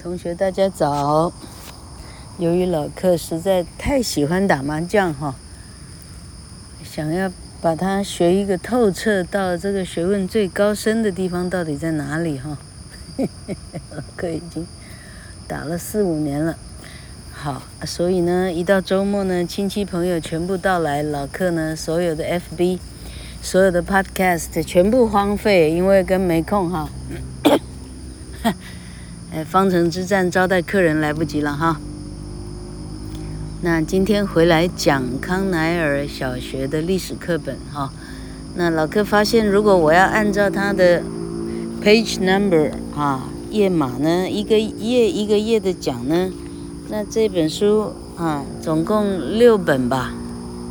同学，大家早。由于老客实在太喜欢打麻将哈，想要把它学一个透彻，到这个学问最高深的地方到底在哪里哈？老客已经打了四五年了。好，所以呢，一到周末呢，亲戚朋友全部到来，老客呢，所有的 FB、所有的 Podcast 全部荒废，因为跟没空哈。哎，方城之战招待客人来不及了哈。那今天回来讲康乃尔小学的历史课本哈。那老柯发现，如果我要按照他的 page number 啊页码呢，一个页一个页的讲呢，那这本书啊总共六本吧，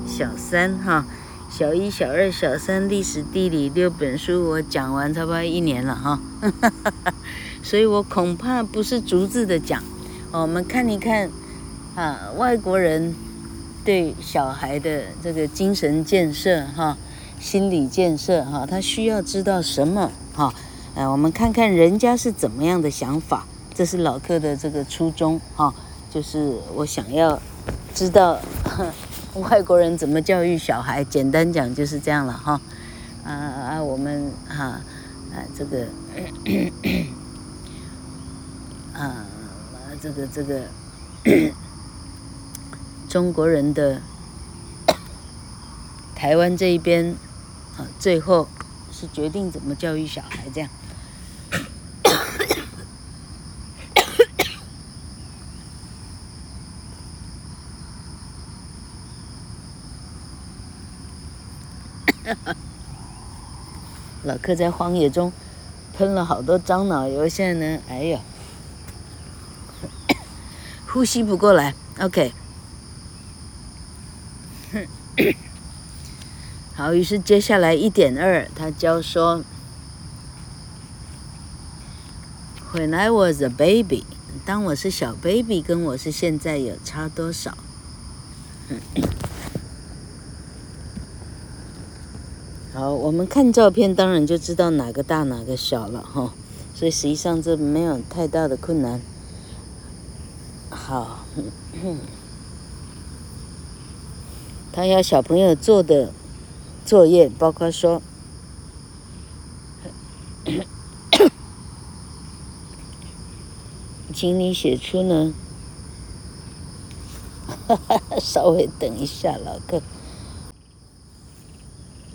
小三哈，小一、小二、小三历史地理六本书，我讲完差不多一年了哈。所以我恐怕不是逐字的讲，我们看一看，啊，外国人对小孩的这个精神建设哈，心理建设哈，他需要知道什么哈？哎，我们看看人家是怎么样的想法，这是老客的这个初衷哈，就是我想要知道外国人怎么教育小孩，简单讲就是这样了哈。啊啊，我们哈啊这个。啊，这个这个中国人的台湾这一边啊，最后是决定怎么教育小孩这样。老克在荒野中喷了好多樟脑油，现在呢，哎呀。呼吸不过来，OK。好，于是接下来一点二，他教说：“When I was a baby，当我是小 baby，跟我是现在有差多少？”好，我们看照片，当然就知道哪个大哪个小了哈。所以实际上这没有太大的困难。好，他要小朋友做的作业，包括说，请你写出呢，稍微等一下，老哥，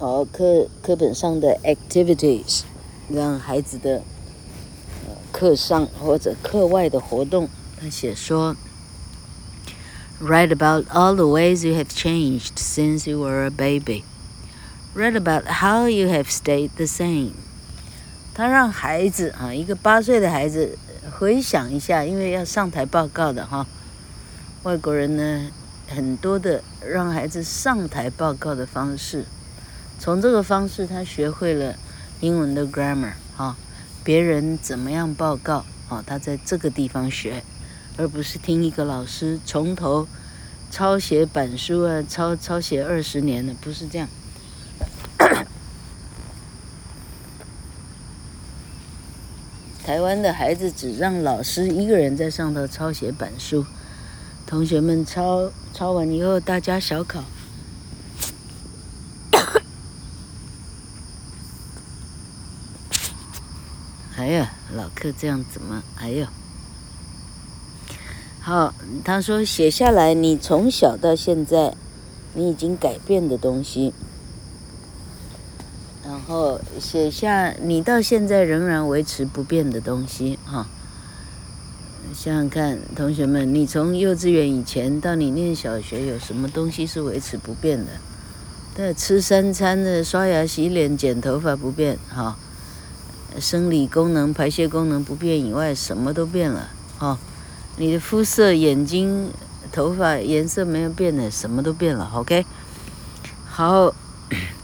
好，课课本上的 activities，让孩子的课上或者课外的活动。他写说：“Write about all the ways you have changed since you were a baby. Write about how you have stayed the same.” 他让孩子啊，一个八岁的孩子回想一下，因为要上台报告的哈。外国人呢，很多的让孩子上台报告的方式，从这个方式他学会了英文的 grammar 哈，别人怎么样报告啊，他在这个地方学。而不是听一个老师从头抄写板书啊，抄抄写二十年的，不是这样。台湾的孩子只让老师一个人在上头抄写板书，同学们抄抄完以后，大家小考。哎呀，老客这样怎么？哎呀！好，他说写下来，你从小到现在，你已经改变的东西，然后写下你到现在仍然维持不变的东西，哈。想想看，同学们，你从幼稚园以前到你念小学，有什么东西是维持不变的？对，吃三餐的，刷牙、洗脸、剪头发不变，哈。生理功能、排泄功能不变以外，什么都变了，哈。你的肤色、眼睛、头发颜色没有变的，什么都变了。OK，好，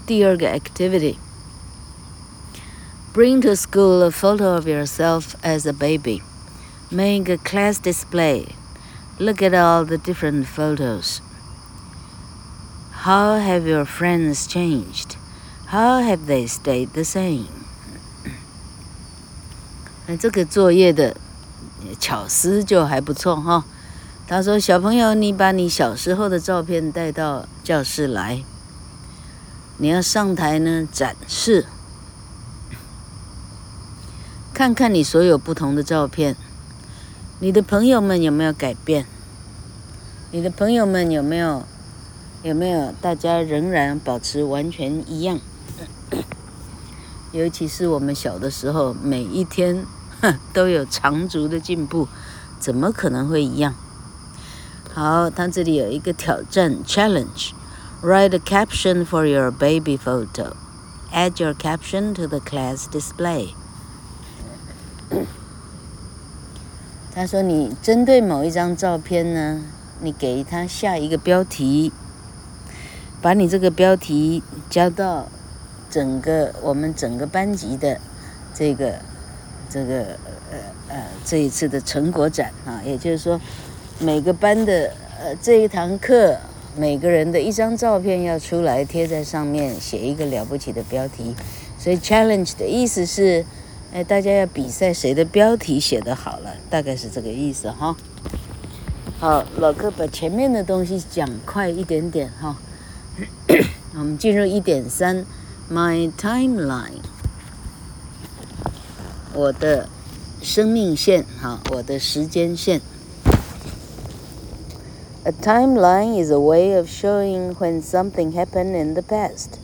第二个 activity，bring to school a photo of yourself as a baby. Make a class display. Look at all the different photos. How have your friends changed? How have they stayed the same? 那这个作业的。巧思就还不错哈。他说：“小朋友，你把你小时候的照片带到教室来，你要上台呢展示，看看你所有不同的照片，你的朋友们有没有改变？你的朋友们有没有有没有大家仍然保持完全一样？尤其是我们小的时候，每一天。”都有长足的进步，怎么可能会一样？好，他这里有一个挑战 challenge，write a caption for your baby photo，add your caption to the class display。他说，你针对某一张照片呢，你给他下一个标题，把你这个标题加到整个我们整个班级的这个。这个呃呃这一次的成果展啊，也就是说，每个班的呃这一堂课，每个人的一张照片要出来贴在上面，写一个了不起的标题。所以 challenge 的意思是，哎，大家要比赛谁的标题写得好了，大概是这个意思哈。好，老哥把前面的东西讲快一点点哈。我们进入一点三，my timeline。我的生命线，哈，我的时间线。A timeline is a way of showing when something happened in the past.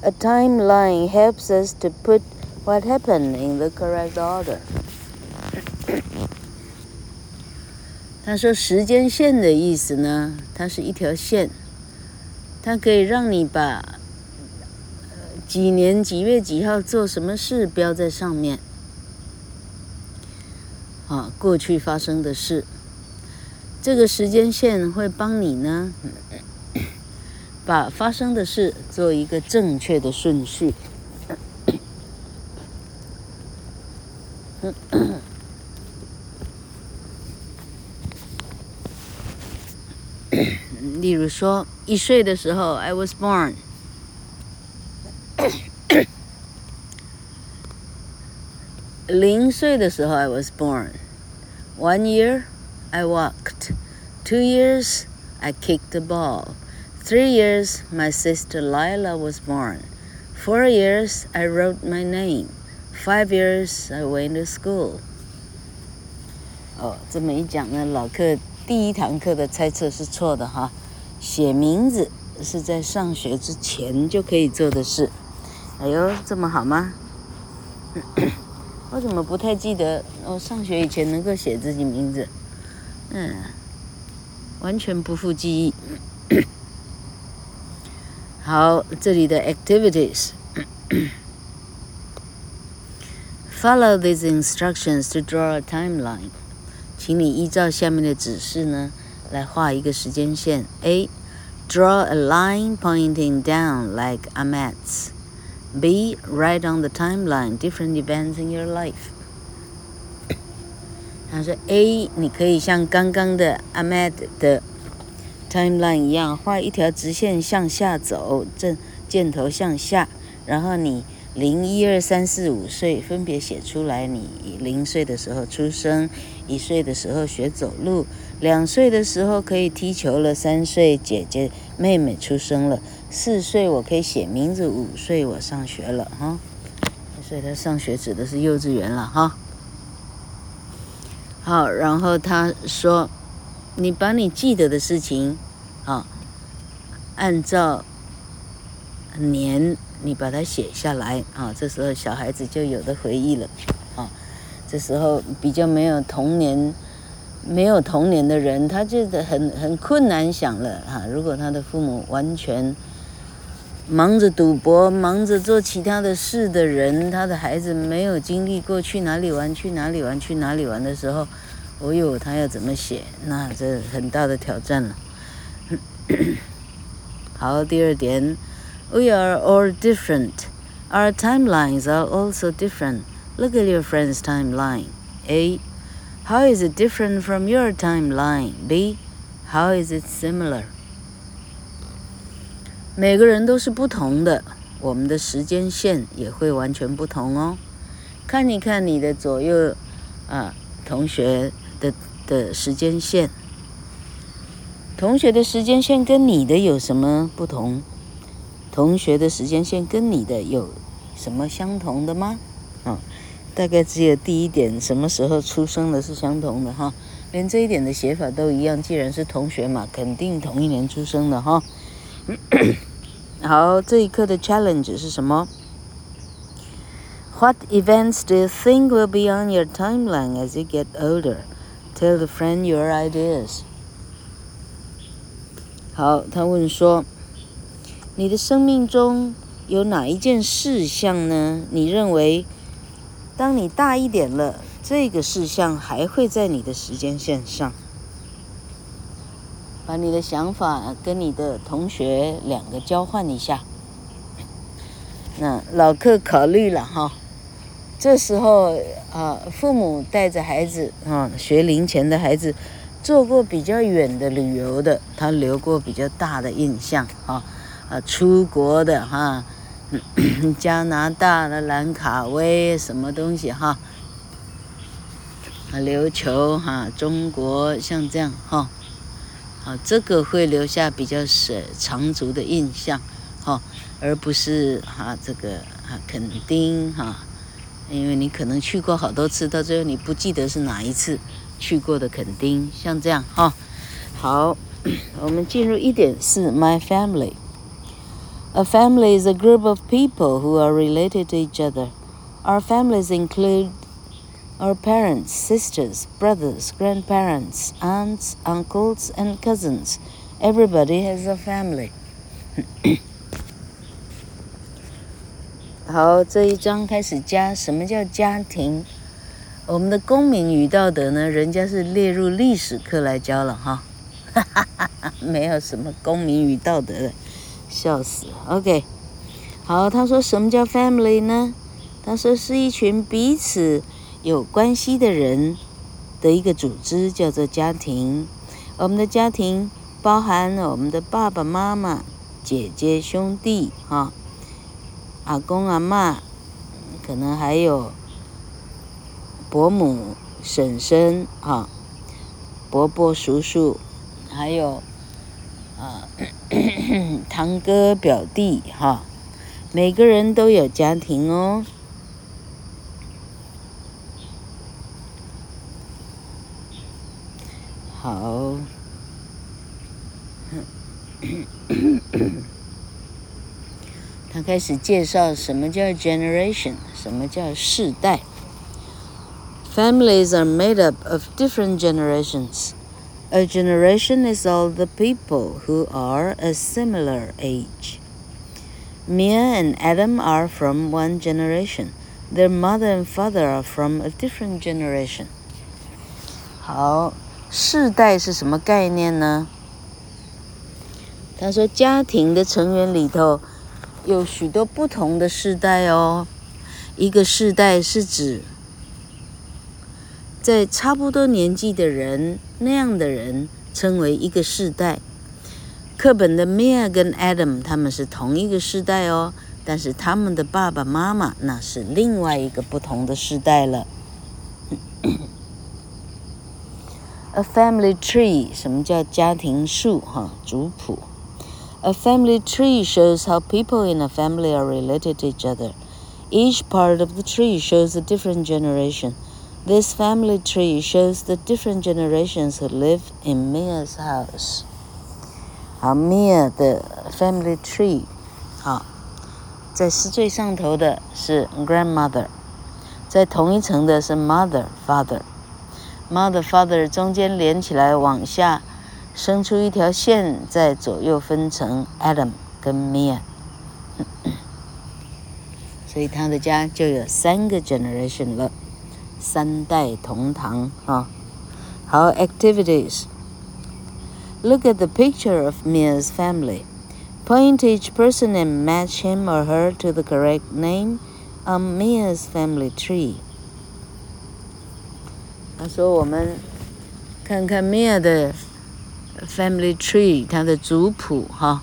A timeline helps us to put what happened in the correct order. 他说，时间线的意思呢，它是一条线，它可以让你把几年几月几号做什么事标在上面。 啊，过去发生的事，这个时间线会帮你呢，把发生的事做一个正确的顺序。例如说，一岁的时候，I was born。零岁的时候，I was born。One year, I walked. Two years, I kicked the ball. Three years, my sister Lila was born. Four years, I wrote my name. Five years, I went to school. 哦，这么一讲呢，老课第一堂课的猜测是错的哈。写名字是在上学之前就可以做的事。哎呦，这么好吗？ 我怎么不太记得我上学以前能够写自己名字？嗯，完全不复记忆。好，这里的 activities，follow these instructions to draw a timeline。请你依照下面的指示呢，来画一个时间线。A，draw a line pointing down like a m a t s。B right on the timeline different events in your life。他说：A，你可以像刚刚的 Ahmed 的 timeline 一样，画一条直线向下走，正箭头向下，然后你零一二三四五岁分别写出来。你零岁的时候出生，一岁的时候学走路，两岁的时候可以踢球了，三岁姐姐妹妹出生了。四岁我可以写名字，五岁我上学了哈，所以他上学指的是幼稚园了哈。好，然后他说，你把你记得的事情，啊，按照年你把它写下来啊，这时候小孩子就有的回忆了啊。这时候比较没有童年，没有童年的人，他就很很困难想了啊。如果他的父母完全忙着赌博，忙着做其他的事的人，他的孩子没有经历过去哪里玩，去哪里玩，去哪里玩的时候，哦哟，他要怎么写？那这很大的挑战了。好，第二点，We are all different. Our timelines are also different. Look at your friend's timeline. A. How is it different from your timeline? B. How is it similar? 每个人都是不同的，我们的时间线也会完全不同哦。看一看你的左右，啊，同学的的时间线。同学的时间线跟你的有什么不同？同学的时间线跟你的有什么相同的吗？啊，大概只有第一点，什么时候出生的是相同的哈，连这一点的写法都一样。既然是同学嘛，肯定同一年出生的哈。好，这一课的 challenge 是什么？What events do you think will be on your timeline as you get older? Tell the friend your ideas. 好，他问说：“你的生命中有哪一件事项呢？你认为，当你大一点了，这个事项还会在你的时间线上？把你的想法跟你的同学两个交换一下。那老客考虑了哈，这时候啊，父母带着孩子啊，学龄前的孩子。”做过比较远的旅游的，他留过比较大的印象啊，啊，出国的哈，加拿大的兰卡威什么东西哈，啊，琉球哈，中国像这样哈，啊这个会留下比较是长足的印象哈，而不是哈这个啊垦丁哈，因为你可能去过好多次，到最后你不记得是哪一次。去过的垦丁，像这样哈。好，我们进入一点四，My family。A family is a group of people who are related to each other. Our families include our parents, sisters, brothers, grandparents, aunts, uncles, and cousins. Everybody has a family. 好，这一章开始加，什么叫家庭？我们的公民与道德呢？人家是列入历史课来教了哈，哈哈哈哈，没有什么公民与道德的，笑死了。OK，好，他说什么叫 family 呢？他说是一群彼此 有关系的人的一个组织，叫做家庭。我们的家庭包含了我们的爸爸妈妈、姐姐、兄弟，哈，阿公阿嬷，可能还有。伯母、婶婶，哈，伯伯、叔叔，还有啊，堂哥、表弟，哈，每个人都有家庭哦。开始介绍什么叫 generation，什么叫世代。Families are made up of different generations. A generation is all the people who are a similar age. Mia and Adam are from one generation. Their mother and father are from a different generation. 好，世代是什么概念呢？他说，家庭的成员里头 有许多不同的世代哦。一个世代是指。在差不多年纪的人，那样的人称为一个世代。课本的 Mia 跟 Adam 他们是同一个世代哦，但是他们的爸爸妈妈那是另外一个不同的世代了。A family tree，什么叫家庭树？哈，族谱。A family tree shows how people in a family are related to each other. Each part of the tree shows a different generation. This family tree shows the different generations who live in Mia's house. 好，Mia 的 family tree，好，在是最上头的是 grandmother，在同一层的是 mother father，mother father 中间连起来往下 伸出一条线，在左右分成 Adam 跟 Mia，所以他的家就有三个 generation 了。三代同堂啊！好，activities。Look at the picture of Mia's family. Point to each person and match him or her to the correct name on Mia's family tree. 他说：“我们看看 Mia 的 family tree，他的族谱哈。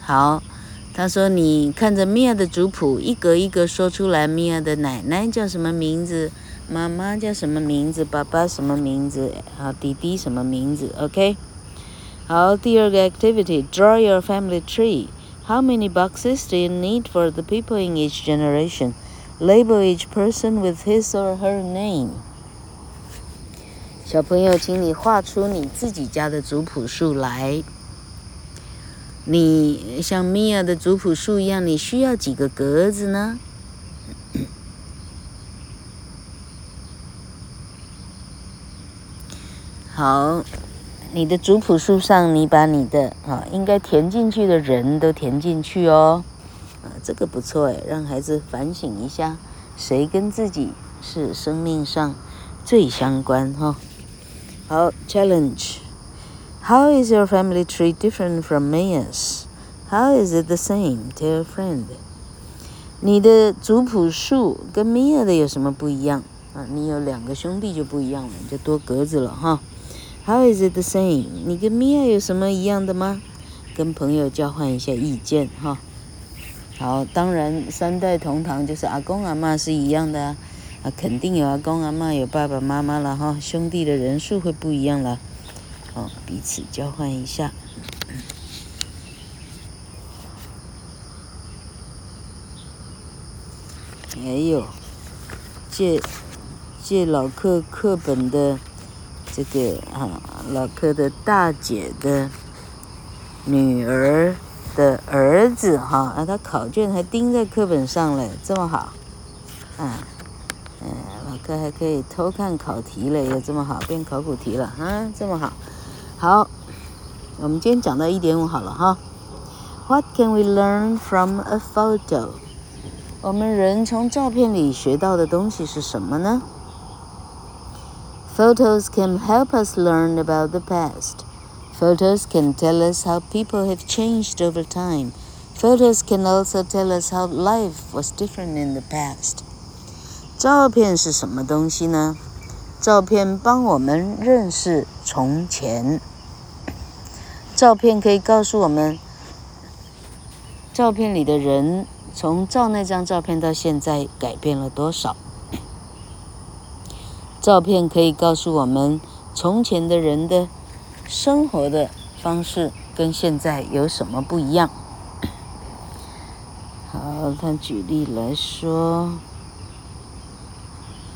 好。”他说：“你看着米娅的族谱，一格一格说出来，米娅的奶奶叫什么名字？妈妈叫什么名字？爸爸什么名字？好，弟弟什么名字？OK。好，第二个 activity，draw your family tree。How many boxes do you need for the people in each generation? Label each person with his or her name。小朋友，请你画出你自己家的族谱树来。”你像米娅的族谱树一样，你需要几个格子呢？好，你的族谱树上，你把你的啊应该填进去的人都填进去哦。啊，这个不错诶，让孩子反省一下，谁跟自己是生命上最相关哈？好，challenge。How is your family tree different from Mia's? How is it the same? Tell a friend. 你的族谱树跟 Mia 的有什么不一样啊？你有两个兄弟就不一样了，你就多格子了哈。How is it the same? 你跟 Mia 有什么一样的吗？跟朋友交换一下意见哈。好，当然三代同堂就是阿公阿嬷是一样的啊，啊肯定有阿公阿妈有爸爸妈妈了哈，兄弟的人数会不一样了。哦，彼此交换一下。没有借借老课课本的这个啊，老课的大姐的女儿的儿子哈，啊，他考卷还钉在课本上了，这么好，啊，课还可以偷看考题了，也这么好，变考古题了啊，这么好。好，我们今天讲到一点五好了哈。What can we learn from a photo？我们人从照片里学到的东西是什么呢？Photos can help us learn about the past. Photos can tell us how people have changed over time. Photos can also tell us how life was different in the past. 照片是什么东西呢？照片帮我们认识从前。照片可以告诉我们，照片里的人从照那张照片到现在改变了多少。照片可以告诉我们，从前的人的生活的方式跟现在有什么不一样。好，他举例来说，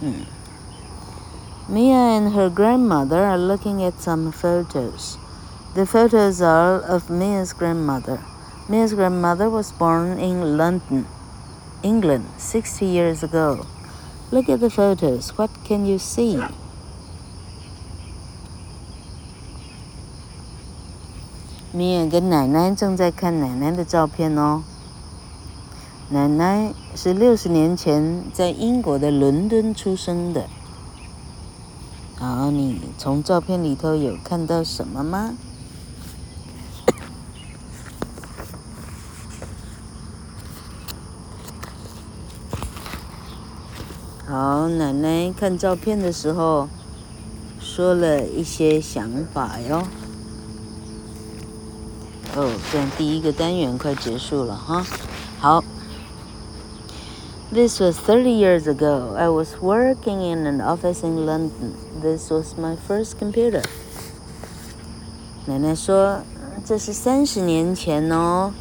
嗯，Mia and her grandmother are looking at some photos. The photos are of Mia's grandmother. Mia's grandmother was born in London, England, 60 years ago. Look at the photos. What can you see? Mia 跟奶奶正在看奶奶的照片哦。 奶奶是六十年前在英国的伦敦出生的。好，你从照片里头有看到什么吗？好，奶奶看照片的时候说了一些想法哟。哦，这样第一个单元快结束了哈。好 ，This was thirty years ago. I was working in an office in London. This was my first computer. 奶奶说，这是三十年前哦，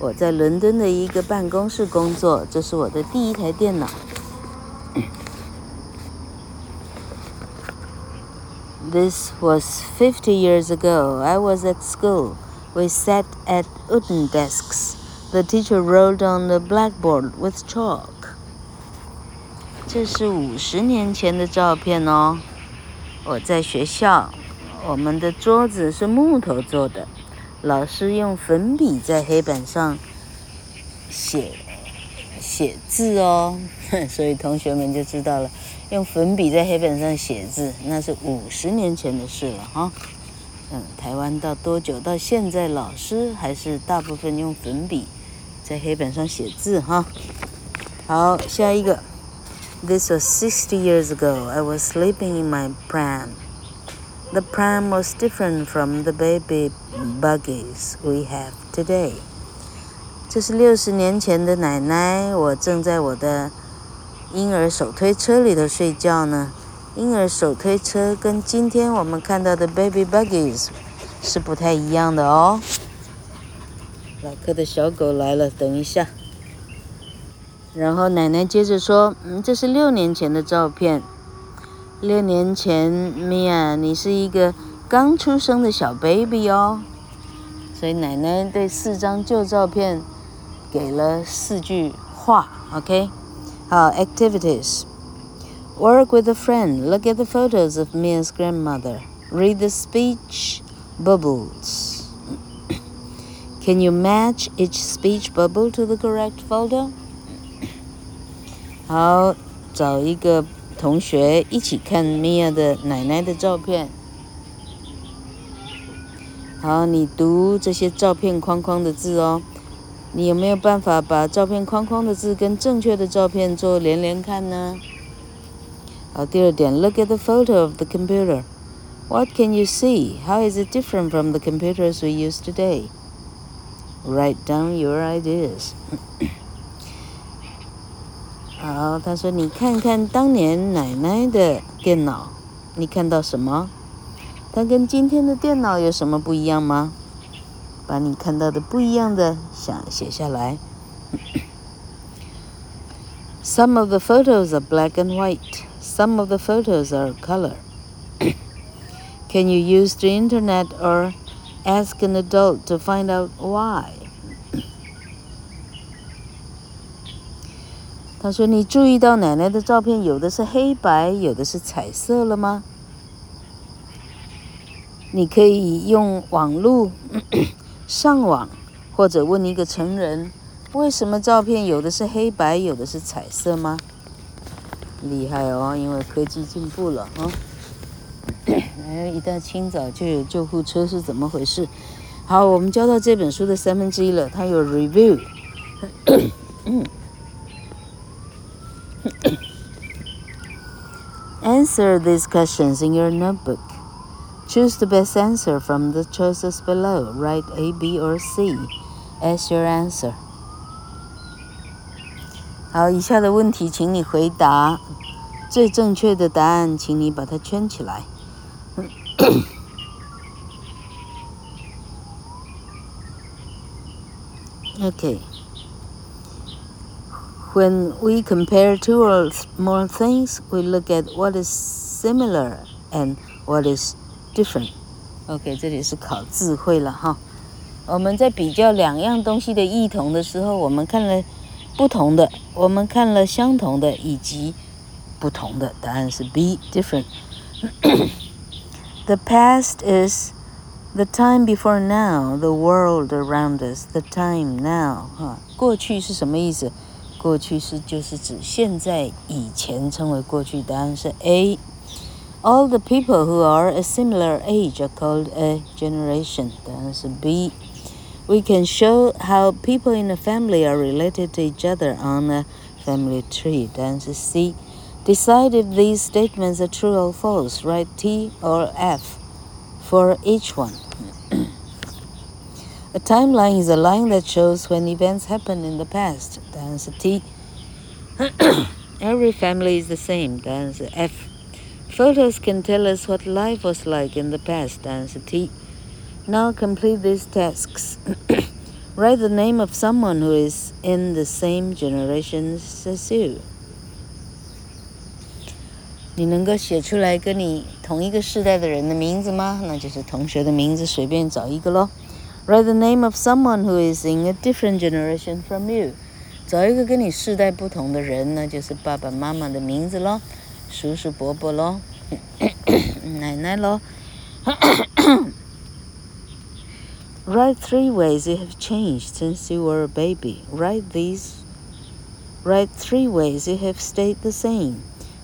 我在伦敦的一个办公室工作，这是我的第一台电脑。This was fifty years ago. I was at school. We sat at wooden desks. The teacher wrote on the blackboard with chalk. 这是五十年前的照片哦。我在学校，我们的桌子是木头做的，老师用粉笔在黑板上写写字哦，所以同学们就知道了。用粉笔在黑板上写字，那是五十年前的事了哈。嗯，台湾到多久？到现在老师还是大部分用粉笔在黑板上写字哈。好，下一个。This was sixty years ago. I was sleeping in my pram. The pram was different from the baby buggies we have today. 这是六十年前的奶奶，我正在我的婴儿手推车里头睡觉呢。婴儿手推车跟今天我们看到的 baby buggies 是不太一样的哦。老柯的小狗来了，等一下。 然后奶奶接着说：“嗯，这是六年前的照片。六年前，米娅，你是一个刚出生的小 baby 哦。所以奶奶对四张旧照片给了四句话。OK，好，activities。” Work with a friend. Look at the photos of Mia's grandmother. Read the speech bubbles. Can you match each speech bubble to the correct photo? 好，找一个同学一起看米娅的奶奶的照片。好，你读这些照片框框的字哦。你有没有办法把照片框框的字跟正确的照片做连连看呢？好，第二点，Look at the photo of the computer. What can you see? How is it different from the computers we use today? Write down your ideas. 好，他说你看看当年奶奶的电脑，你看到什么？它跟今天的电脑有什么不一样吗？把你看到的不一样的想写下来。 Some of the photos are black and white. Some of the photos are color. Can you use the internet or ask an adult to find out why? 他说：“你注意到奶奶的照片有的是黑白，有的是彩色了吗？你可以用网路 上网，或者问一个成人，为什么照片有的是黑白，有的是彩色吗？”厉害哦，因为科技进步了啊！哎，一大清早就有救护车是怎么回事？好，我们教到这本书的三分之一了，它有 review。Answer these questions in your notebook. Choose the best answer from the choices below. Write A, B, or C as your answer. 好，以下的问题，请你回答。最正确的答案，请你把它圈起来。 Okay. When we compare two or more things, we look at what is similar and what is different. OK，这里是考智慧了哈。我们在比较两样东西的异同的时候，我们看了。不同的，我们看了相同的以及不同的，答案是 B different。 The past is the time before now, the world around us, the time now。哈，过去是什么意思？ 过去是就是指现在以前称为过去，答案是 A。All the people who are a similar age are called a generation，答案是 B。We can show how people in a family are related to each other on a family tree. 答案是 C. Decide if these statements are true or false. Write T or F for each one. a timeline is a line that shows when events happened in the past. 答案是 T. Every family is the same. 答案是 F. Photos can tell us what life was like in the past. 答案是 T. Now complete these tasks. Write the name of someone who is in the same generation as you. 你能够写出来跟你同一个世代的人的名字吗？那就是同学的名字，随便找一个咯。 Write the name of someone who is in a different generation from you. 找一个跟你世代不同的人，那就是爸爸妈妈的名字咯，叔叔伯伯咯，奶奶咯。 Write three ways you have changed since you were a baby. Write these. Write three ways you have stayed the same.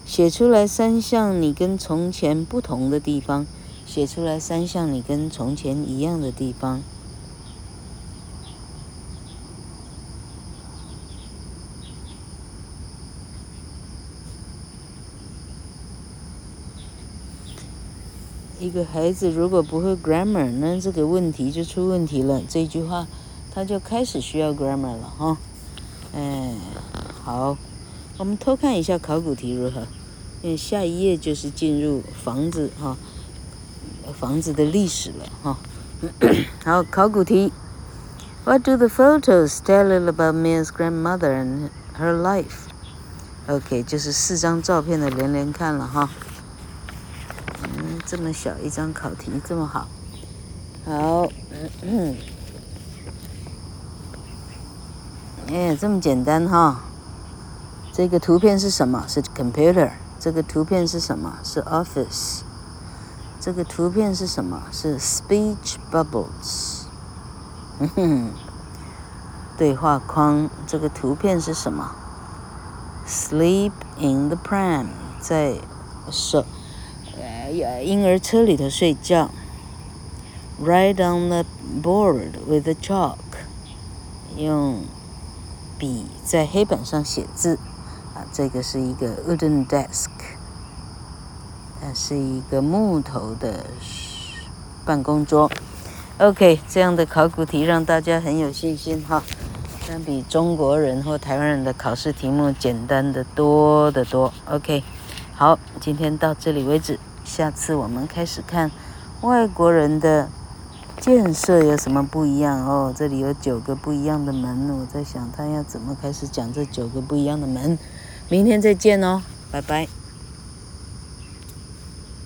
写出来三项你跟从前不同的地方。写出来三项你跟从前一样的地方。 这个孩子如果不会 grammar，那这个问题就出问题了。这句话他就开始需要 grammar 了哈。哎，好，我们偷看一下考古题如何？嗯下一页就是进入房子哈，房子的历史了哈。好，考古题：What do the photos tell about Mia's grandmother and her life？OK，就是四张照片的连连看了哈。这么小一张考题这么好，好。嗯哎，这么简单哈！这个图片是什么？是 computer。这个图片是什么？是 office。这个图片是什么？是 speech bubbles。嗯哼，对话框。这个图片是什么？sleep in the pram，在手呃婴儿车里头睡觉。write on the board with a chalk，用。笔在黑板上写字，啊，这个是一个 wooden desk，它是一个木头的办公桌。OK，这样的考古题让大家很有信心哈，相比中国人或台湾人的考试题目简单的多得多。OK，好，今天到这里为止，下次我们开始看外国人的。建设有什么不一样哦？这里有九个不一样的门，我在想他要怎么开始讲这九个不一样的门。明天再见哦，拜拜。